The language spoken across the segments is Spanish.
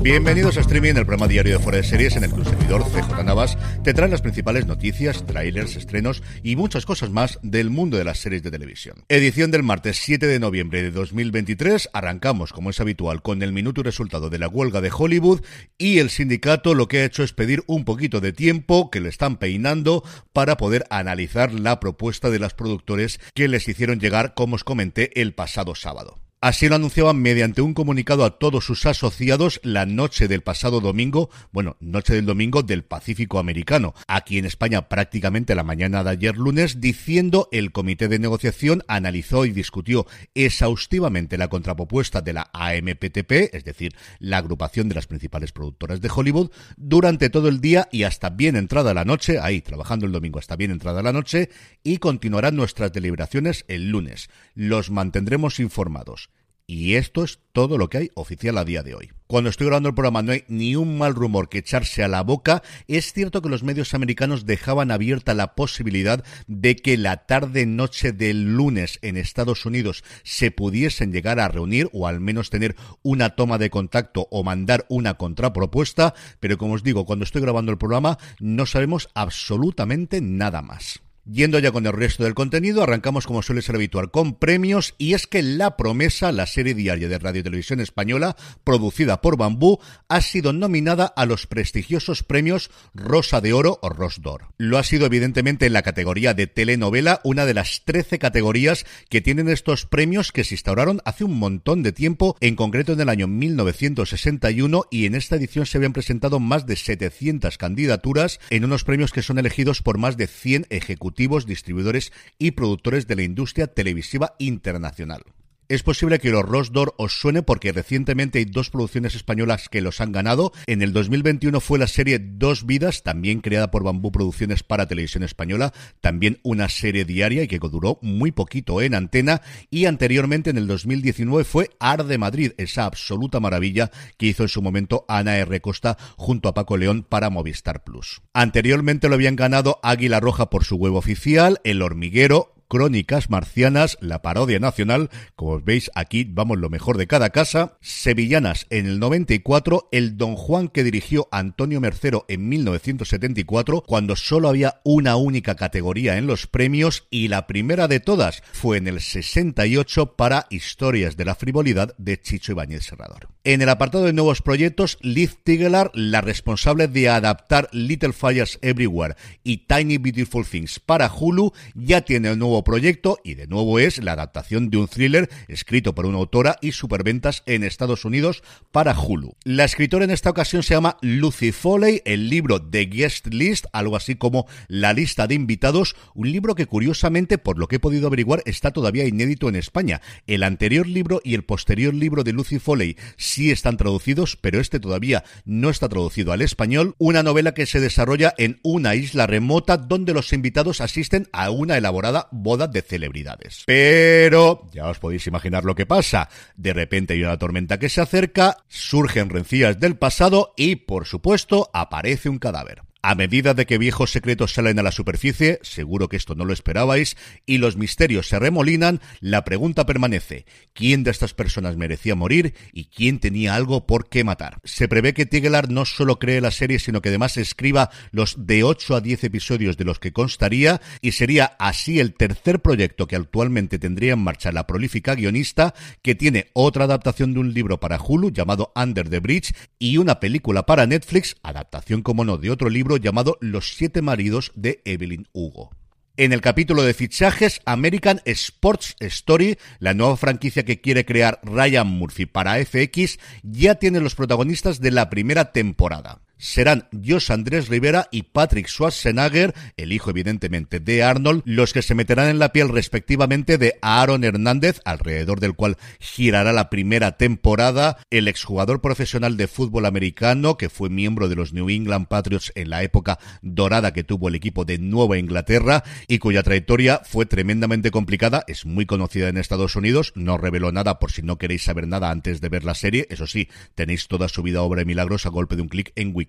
Bienvenidos a Streaming, el programa diario de Fuera de Series en el que un servidor, CJ Navas, te trae las principales noticias, trailers, estrenos y muchas cosas más del mundo de las series de televisión. Edición del martes 7 de noviembre de 2023. Arrancamos, como es habitual, con el minuto y resultado de la huelga de Hollywood y el sindicato lo que ha hecho es pedir un poquito de tiempo que le están peinando para poder analizar la propuesta de las productores que les hicieron llegar, como os comenté, el pasado sábado. Así lo anunciaban mediante un comunicado a todos sus asociados la noche del pasado domingo, bueno, noche del domingo del Pacífico Americano, aquí en España prácticamente la mañana de ayer lunes, diciendo el comité de negociación analizó y discutió exhaustivamente la contrapropuesta de la AMPTP, es decir, la agrupación de las principales productoras de Hollywood, durante todo el día y hasta bien entrada la noche, ahí trabajando el domingo hasta bien entrada la noche, y continuarán nuestras deliberaciones el lunes. Los mantendremos informados. Y esto es todo lo que hay oficial a día de hoy. Cuando estoy grabando el programa no hay ni un mal rumor que echarse a la boca. Es cierto que los medios americanos dejaban abierta la posibilidad de que la tarde-noche del lunes en Estados Unidos se pudiesen llegar a reunir o al menos tener una toma de contacto o mandar una contrapropuesta. Pero como os digo, cuando estoy grabando el programa no sabemos absolutamente nada más. Yendo ya con el resto del contenido, arrancamos como suele ser habitual con premios y es que La Promesa, la serie diaria de Radio y Televisión Española, producida por Bambú, ha sido nominada a los prestigiosos premios Rosa de Oro o Rosdor. Lo ha sido evidentemente en la categoría de telenovela, una de las 13 categorías que tienen estos premios que se instauraron hace un montón de tiempo, en concreto en el año 1961 y en esta edición se habían presentado más de 700 candidaturas en unos premios que son elegidos por más de 100 ejecutivos distribuidores y productores de la industria televisiva internacional. Es posible que los Rosdor os suene porque recientemente hay dos producciones españolas que los han ganado. En el 2021 fue la serie Dos Vidas, también creada por Bambú Producciones para Televisión Española, también una serie diaria y que duró muy poquito en antena. Y anteriormente, en el 2019, fue Ar de Madrid, esa absoluta maravilla que hizo en su momento Ana R. Costa junto a Paco León para Movistar Plus. Anteriormente lo habían ganado Águila Roja por su web oficial, El Hormiguero, Crónicas Marcianas, la parodia nacional, como veis aquí vamos lo mejor de cada casa, Sevillanas en el 94, el Don Juan que dirigió Antonio Mercero en 1974, cuando solo había una única categoría en los premios y la primera de todas fue en el 68 para Historias de la frivolidad de Chicho Ibáñez Serrador. En el apartado de nuevos proyectos, Liz Tigelar, la responsable de adaptar Little Fires Everywhere y Tiny Beautiful Things para Hulu, ya tiene el nuevo proyecto y de nuevo es la adaptación de un thriller escrito por una autora y superventas en Estados Unidos para Hulu. La escritora en esta ocasión se llama Lucy Foley, el libro de Guest List, algo así como La lista de invitados, un libro que curiosamente, por lo que he podido averiguar, está todavía inédito en España. El anterior libro y el posterior libro de Lucy Foley sí están traducidos, pero este todavía no está traducido al español. Una novela que se desarrolla en una isla remota donde los invitados asisten a una elaborada boda de celebridades. Pero ya os podéis imaginar lo que pasa. De repente hay una tormenta que se acerca, surgen rencillas del pasado y, por supuesto, aparece un cadáver. A medida de que viejos secretos salen a la superficie, seguro que esto no lo esperabais, y los misterios se remolinan, la pregunta permanece, ¿quién de estas personas merecía morir y quién tenía algo por qué matar? Se prevé que Tigelar no solo cree la serie, sino que además escriba los de 8 a 10 episodios de los que constaría, y sería así el tercer proyecto que actualmente tendría en marcha la prolífica guionista, que tiene otra adaptación de un libro para Hulu llamado Under the Bridge y una película para Netflix, adaptación como no de otro libro llamado Los siete maridos de Evelyn Hugo. En el capítulo de fichajes, American Sports Story, la nueva franquicia que quiere crear Ryan Murphy para FX, ya tiene los protagonistas de la primera temporada. Serán Josh Andrés Rivera y Patrick Schwarzenegger, el hijo evidentemente de Arnold, los que se meterán en la piel respectivamente de Aaron Hernández, alrededor del cual girará la primera temporada, el exjugador profesional de fútbol americano que fue miembro de los New England Patriots en la época dorada que tuvo el equipo de Nueva Inglaterra y cuya trayectoria fue tremendamente complicada, es muy conocida en Estados Unidos, no reveló nada por si no queréis saber nada antes de ver la serie, eso sí, tenéis toda su vida obra de milagros a golpe de un clic en Wikipedia,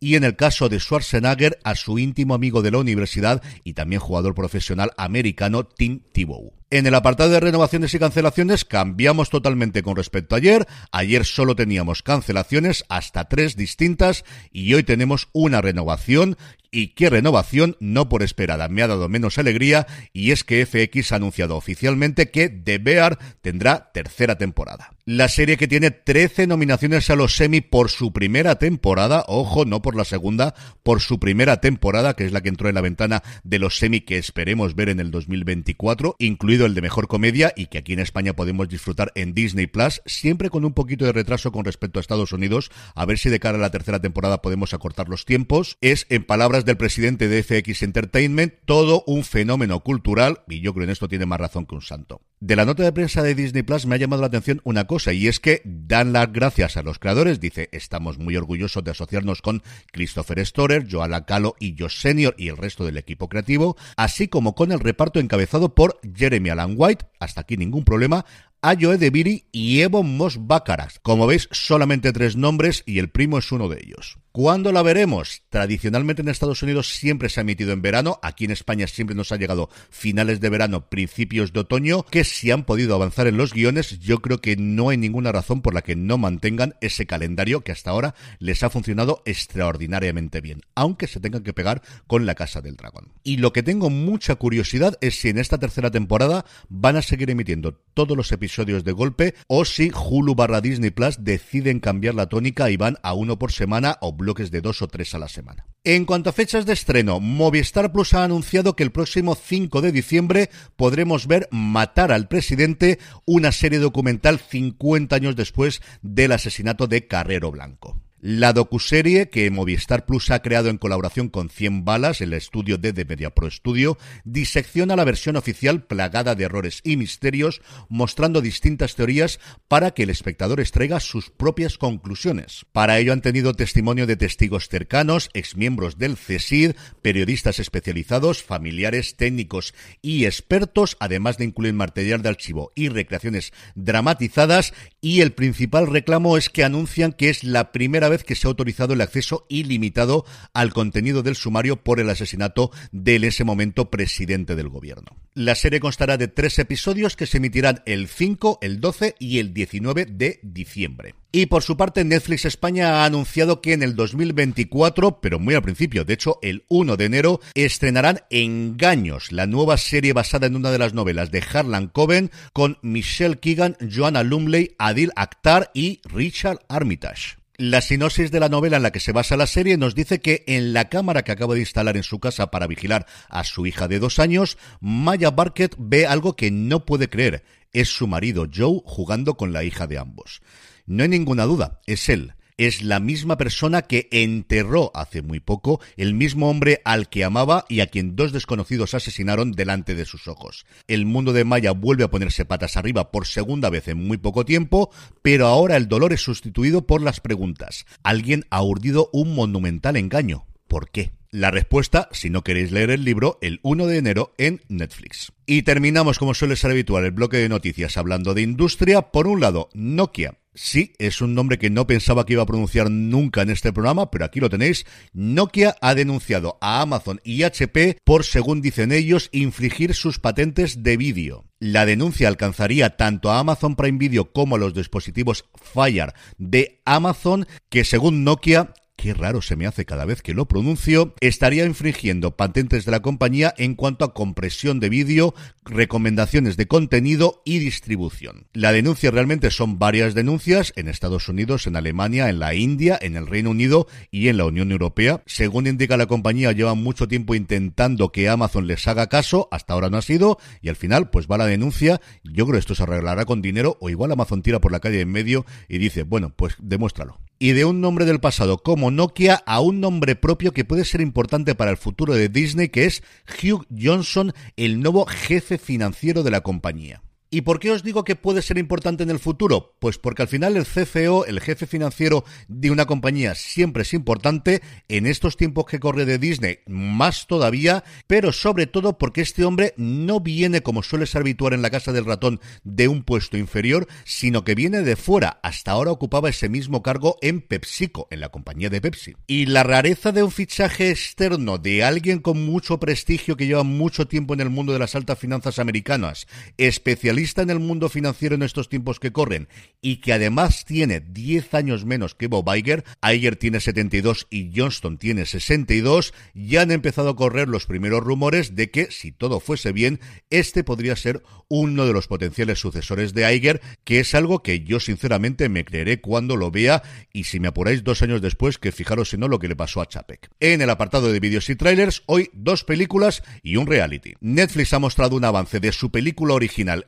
y en el caso de Schwarzenegger, a su íntimo amigo de la universidad y también jugador profesional americano Tim Tebow. En el apartado de renovaciones y cancelaciones cambiamos totalmente con respecto a ayer. Ayer solo teníamos cancelaciones hasta tres distintas y hoy tenemos una renovación y qué renovación no por esperada me ha dado menos alegría y es que FX ha anunciado oficialmente que The Bear tendrá tercera temporada. La serie que tiene 13 nominaciones a los semi por su primera temporada, ojo, no por la segunda, por su primera temporada, que es la que entró en la ventana de los semi que esperemos ver en el 2024, incluido el de mejor comedia y que aquí en España podemos disfrutar en Disney Plus, siempre con un poquito de retraso con respecto a Estados Unidos, a ver si de cara a la tercera temporada podemos acortar los tiempos. Es, en palabras del presidente de FX Entertainment, todo un fenómeno cultural, y yo creo en esto tiene más razón que un santo. De la nota de prensa de Disney Plus me ha llamado la atención una cosa, y es que dan las gracias a los creadores, dice, estamos muy orgullosos de asociarnos con Christopher Storer, Joan Lacalo y Josh Senior y el resto del equipo creativo, así como con el reparto encabezado por Jeremy Alan White, hasta aquí ningún problema, Ayo Edebiri y Evo Mos Como veis, solamente tres nombres y el primo es uno de ellos. ¿Cuándo la veremos? Tradicionalmente en Estados Unidos siempre se ha emitido en verano, aquí en España siempre nos ha llegado finales de verano, principios de otoño, que si han podido avanzar en los guiones, yo creo que no hay ninguna razón por la que no mantengan ese calendario que hasta ahora les ha funcionado extraordinariamente bien, aunque se tengan que pegar con la Casa del Dragón. Y lo que tengo mucha curiosidad es si en esta tercera temporada van a seguir emitiendo todos los episodios de golpe o si Hulu barra Disney Plus deciden cambiar la tónica y van a uno por semana o bloques de dos o tres a la semana. En cuanto a fechas de estreno, Movistar Plus ha anunciado que el próximo 5 de diciembre podremos ver Matar al Presidente, una serie documental 50 años después del asesinato de Carrero Blanco. La docuserie que Movistar Plus ha creado en colaboración con 100 Balas, el estudio de The Media Pro Studio, disecciona la versión oficial plagada de errores y misterios, mostrando distintas teorías para que el espectador extraiga sus propias conclusiones. Para ello han tenido testimonio de testigos cercanos, exmiembros del CESID, periodistas especializados, familiares, técnicos y expertos, además de incluir material de archivo y recreaciones dramatizadas, y el principal reclamo es que anuncian que es la primera vez que se ha autorizado el acceso ilimitado al contenido del sumario por el asesinato del ese momento presidente del gobierno. La serie constará de tres episodios que se emitirán el 5, el 12 y el 19 de diciembre. Y por su parte, Netflix España ha anunciado que en el 2024, pero muy al principio, de hecho el 1 de enero, estrenarán Engaños, la nueva serie basada en una de las novelas de Harlan Coben con Michelle Keegan, Joanna Lumley, Adil Akhtar y Richard Armitage. La sinopsis de la novela en la que se basa la serie nos dice que en la cámara que acaba de instalar en su casa para vigilar a su hija de dos años, Maya Barkett ve algo que no puede creer. Es su marido Joe jugando con la hija de ambos. No hay ninguna duda, es él es la misma persona que enterró hace muy poco el mismo hombre al que amaba y a quien dos desconocidos asesinaron delante de sus ojos. El mundo de Maya vuelve a ponerse patas arriba por segunda vez en muy poco tiempo, pero ahora el dolor es sustituido por las preguntas. Alguien ha urdido un monumental engaño. ¿Por qué? La respuesta, si no queréis leer el libro, el 1 de enero en Netflix. Y terminamos, como suele ser habitual, el bloque de noticias hablando de industria. Por un lado, Nokia Sí, es un nombre que no pensaba que iba a pronunciar nunca en este programa, pero aquí lo tenéis. Nokia ha denunciado a Amazon y HP por, según dicen ellos, infringir sus patentes de vídeo. La denuncia alcanzaría tanto a Amazon Prime Video como a los dispositivos Fire de Amazon, que según Nokia qué raro se me hace cada vez que lo pronuncio, estaría infringiendo patentes de la compañía en cuanto a compresión de vídeo, recomendaciones de contenido y distribución. La denuncia realmente son varias denuncias en Estados Unidos, en Alemania, en la India, en el Reino Unido y en la Unión Europea. Según indica la compañía, llevan mucho tiempo intentando que Amazon les haga caso, hasta ahora no ha sido, y al final pues va la denuncia. Yo creo que esto se arreglará con dinero o igual Amazon tira por la calle en medio y dice, bueno, pues demuéstralo. Y de un nombre del pasado como Nokia a un nombre propio que puede ser importante para el futuro de Disney, que es Hugh Johnson, el nuevo jefe financiero de la compañía. ¿Y por qué os digo que puede ser importante en el futuro? Pues porque al final el CFO, el jefe financiero de una compañía, siempre es importante, en estos tiempos que corre de Disney, más todavía, pero sobre todo porque este hombre no viene, como suele ser habitual en la casa del ratón, de un puesto inferior, sino que viene de fuera. Hasta ahora ocupaba ese mismo cargo en PepsiCo, en la compañía de Pepsi. Y la rareza de un fichaje externo de alguien con mucho prestigio que lleva mucho tiempo en el mundo de las altas finanzas americanas, especialista en el mundo financiero en estos tiempos que corren y que además tiene 10 años menos que Bob Iger, Iger tiene 72 y Johnston tiene 62, ya han empezado a correr los primeros rumores de que, si todo fuese bien, este podría ser uno de los potenciales sucesores de Iger, que es algo que yo sinceramente me creeré cuando lo vea y si me apuráis dos años después, que fijaros si no lo que le pasó a Chapek. En el apartado de vídeos y trailers, hoy dos películas y un reality. Netflix ha mostrado un avance de su película original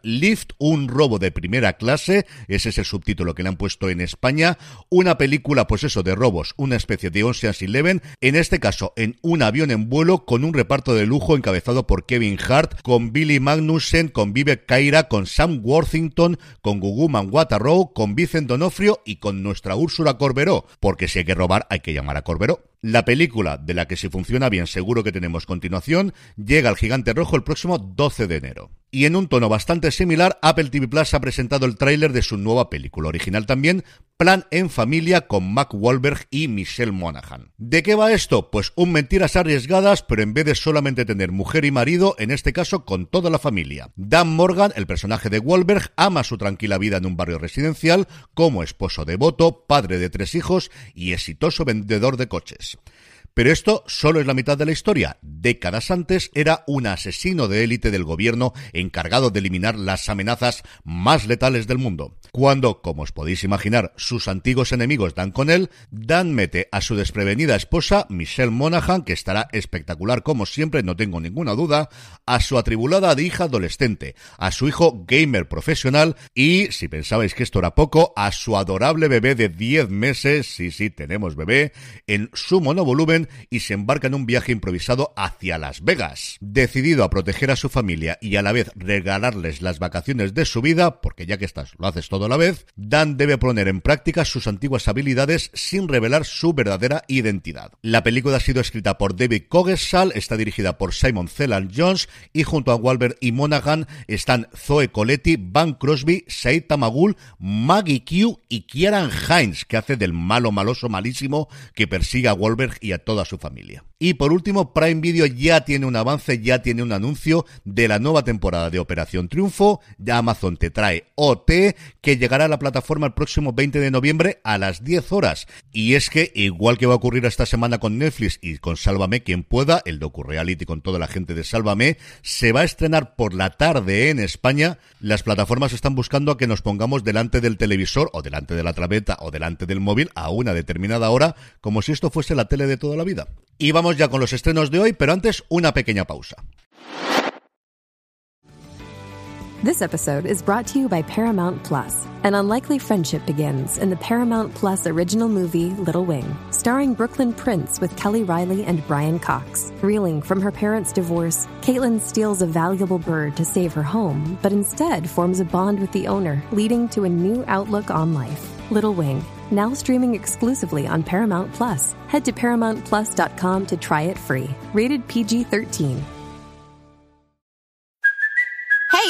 Un robo de primera clase, ese es el subtítulo que le han puesto en España, una película pues eso de robos, una especie de Ocean's Eleven, en este caso en un avión en vuelo con un reparto de lujo encabezado por Kevin Hart, con Billy Magnussen, con Vive Kaira, con Sam Worthington, con Gugu Manguata-Row, con Vicent Donofrio y con nuestra Úrsula Corberó, porque si hay que robar hay que llamar a Corberó. La película, de la que si funciona bien seguro que tenemos continuación, llega al Gigante Rojo el próximo 12 de enero. Y en un tono bastante similar, Apple TV Plus ha presentado el tráiler de su nueva película original también, Plan en Familia con Mac Wahlberg y Michelle Monaghan. ¿De qué va esto? Pues un mentiras arriesgadas, pero en vez de solamente tener mujer y marido, en este caso con toda la familia. Dan Morgan, el personaje de Wahlberg, ama su tranquila vida en un barrio residencial como esposo devoto, padre de tres hijos y exitoso vendedor de coches. Pero esto solo es la mitad de la historia. Décadas antes era un asesino de élite del gobierno encargado de eliminar las amenazas más letales del mundo. Cuando, como os podéis imaginar, sus antiguos enemigos dan con él, Dan mete a su desprevenida esposa, Michelle Monaghan, que estará espectacular como siempre, no tengo ninguna duda, a su atribulada hija adolescente, a su hijo gamer profesional y, si pensabais que esto era poco, a su adorable bebé de 10 meses, sí, sí, tenemos bebé, en su monovolumen y se embarca en un viaje improvisado hacia Las Vegas. Decidido a proteger a su familia y a la vez regalarles las vacaciones de su vida, porque ya que estás, lo haces todo a la vez, Dan debe poner en práctica sus antiguas habilidades sin revelar su verdadera identidad. La película ha sido escrita por David Coggeshall, está dirigida por Simon Cellan Jones y junto a Walbert y Monaghan están Zoe Coletti, Van Crosby, Said Tamagul, Maggie Q y Kieran Hines, que hace del malo maloso malísimo que persigue a Wahlberg y a toda su familia. Y por último, Prime Video ya tiene un avance, ya tiene un anuncio de la nueva temporada de Operación Triunfo. Ya Amazon te trae OT, que llegará a la plataforma el próximo 20 de noviembre a las 10 horas. Y es que, igual que va a ocurrir esta semana con Netflix y con Sálvame quien pueda, el docu-reality con toda la gente de Sálvame, se va a estrenar por la tarde en España. Las plataformas están buscando a que nos pongamos delante del televisor o delante de la traveta o delante del móvil a una determinada hora, como si esto fuese la tele de toda la vida. Y vamos ya con los estrenos de hoy, pero antes una pequeña pausa. This episode is brought to you by Paramount Plus. An unlikely friendship begins in the Paramount Plus original movie Little Wing, starring Brooklyn Prince with Kelly Riley and Brian Cox. Reeling from her parents' divorce, Caitlin steals a valuable bird to save her home, but instead forms a bond with the owner, leading to a new outlook on life. Little Wing, now streaming exclusively on Paramount Plus. Head to ParamountPlus.com to try it free. Rated PG 13.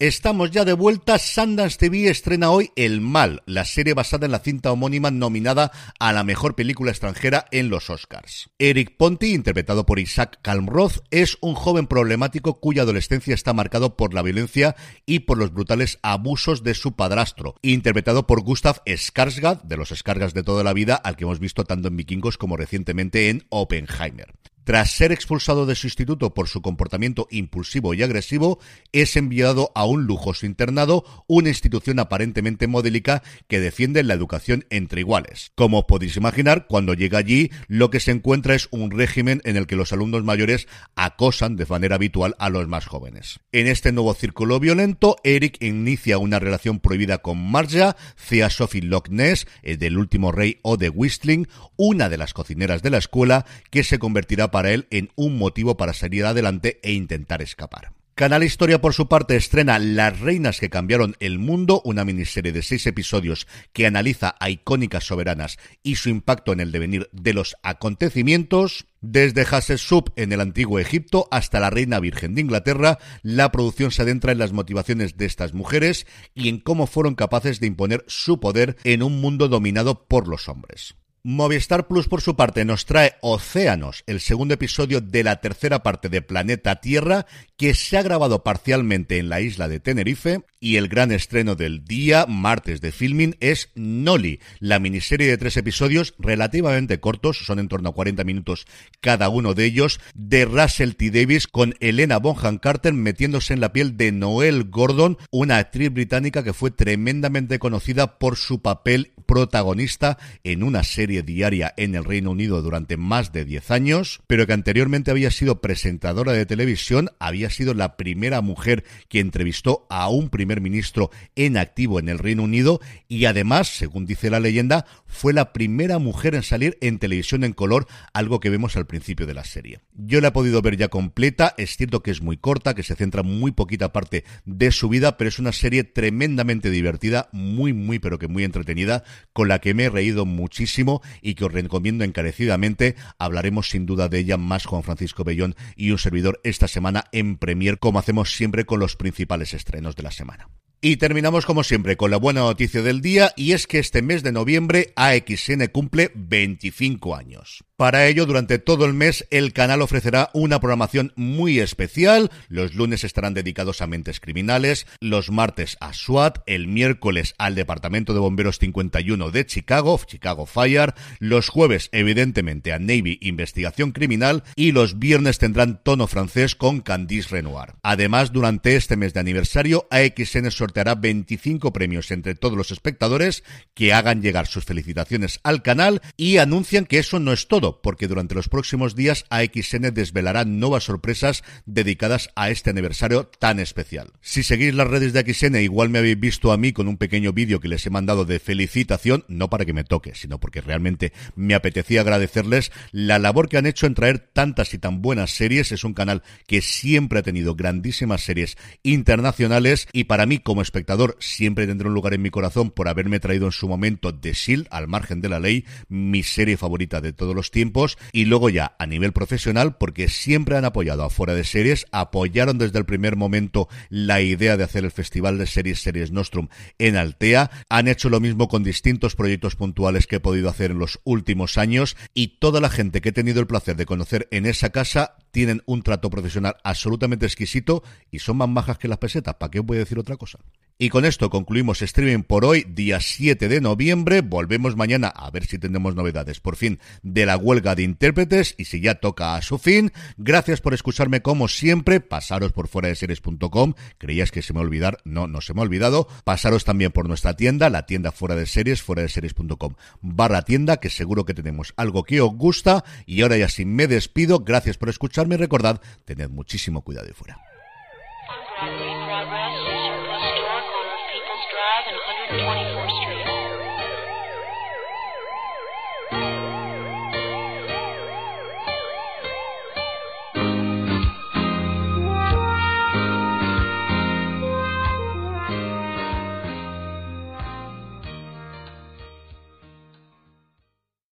Estamos ya de vuelta. Sundance TV estrena hoy El Mal, la serie basada en la cinta homónima nominada a la mejor película extranjera en los Oscars. Eric Ponti, interpretado por Isaac Kalmroth, es un joven problemático cuya adolescencia está marcado por la violencia y por los brutales abusos de su padrastro, interpretado por Gustav Skarsgård, de los Skarsgård de toda la vida, al que hemos visto tanto en Vikingos como recientemente en Oppenheimer. Tras ser expulsado de su instituto por su comportamiento impulsivo y agresivo, es enviado a un lujoso internado, una institución aparentemente modélica que defiende la educación entre iguales. Como podéis imaginar, cuando llega allí, lo que se encuentra es un régimen en el que los alumnos mayores acosan de manera habitual a los más jóvenes. En este nuevo círculo violento, Eric inicia una relación prohibida con Marja, Thea Sophie Loch Ness, el del último rey o de Whistling, una de las cocineras de la escuela, que se convertirá para para él en un motivo para salir adelante e intentar escapar. Canal Historia, por su parte, estrena Las Reinas que cambiaron el mundo, una miniserie de seis episodios que analiza a icónicas soberanas y su impacto en el devenir de los acontecimientos. Desde Hatshepsut en el antiguo Egipto hasta la Reina Virgen de Inglaterra, la producción se adentra en las motivaciones de estas mujeres y en cómo fueron capaces de imponer su poder en un mundo dominado por los hombres. Movistar Plus, por su parte, nos trae Océanos, el segundo episodio de la tercera parte de Planeta Tierra, que se ha grabado parcialmente en la isla de Tenerife, y el gran estreno del día, martes de filming, es Nolly, la miniserie de tres episodios relativamente cortos, son en torno a 40 minutos cada uno de ellos, de Russell T. Davis con Elena Bonham Carter metiéndose en la piel de Noel Gordon, una actriz británica que fue tremendamente conocida por su papel protagonista en una serie diaria en el Reino Unido durante más de 10 años, pero que anteriormente había sido presentadora de televisión, había sido la primera mujer que entrevistó a un primer ministro en activo en el Reino Unido y además, según dice la leyenda, fue la primera mujer en salir en televisión en color, algo que vemos al principio de la serie. Yo la he podido ver ya completa, es cierto que es muy corta, que se centra muy poquita parte de su vida, pero es una serie tremendamente divertida, muy, muy, pero que muy entretenida, con la que me he reído muchísimo y que os recomiendo encarecidamente. Hablaremos sin duda de ella más Juan Francisco Bellón y un servidor esta semana en Premier, como hacemos siempre con los principales estrenos de la semana. Y terminamos como siempre con la buena noticia del día y es que este mes de noviembre AXN cumple 25 años. Para ello, durante todo el mes, el canal ofrecerá una programación muy especial. Los lunes estarán dedicados a mentes criminales, los martes a SWAT, el miércoles al Departamento de Bomberos 51 de Chicago, Chicago Fire, los jueves, evidentemente, a Navy Investigación Criminal y los viernes tendrán tono francés con Candice Renoir. Además, durante este mes de aniversario, AXN sorteará 25 premios entre todos los espectadores que hagan llegar sus felicitaciones al canal y anuncian que eso no es todo porque durante los próximos días AXN desvelará nuevas sorpresas dedicadas a este aniversario tan especial. Si seguís las redes de AXN, igual me habéis visto a mí con un pequeño vídeo que les he mandado de felicitación, no para que me toque, sino porque realmente me apetecía agradecerles la labor que han hecho en traer tantas y tan buenas series. Es un canal que siempre ha tenido grandísimas series internacionales y para mí como espectador siempre tendrá un lugar en mi corazón por haberme traído en su momento The Shield, al margen de la ley, mi serie favorita de todos los tiempos y luego ya a nivel profesional porque siempre han apoyado a Fuera de Series, apoyaron desde el primer momento la idea de hacer el Festival de Series Series Nostrum en Altea, han hecho lo mismo con distintos proyectos puntuales que he podido hacer en los últimos años y toda la gente que he tenido el placer de conocer en esa casa tienen un trato profesional absolutamente exquisito y son más majas que las pesetas, ¿para qué voy a decir otra cosa? Y con esto concluimos streaming por hoy, día 7 de noviembre. Volvemos mañana a ver si tenemos novedades por fin de la huelga de intérpretes y si ya toca a su fin. Gracias por escucharme como siempre. Pasaros por fuera de series.com. Creías que se me olvidar. No, no se me ha olvidado. Pasaros también por nuestra tienda, la tienda fuera de series, fuera de series.com barra tienda, que seguro que tenemos algo que os gusta. Y ahora ya sin me despido. Gracias por escucharme. Recordad, tened muchísimo cuidado fuera.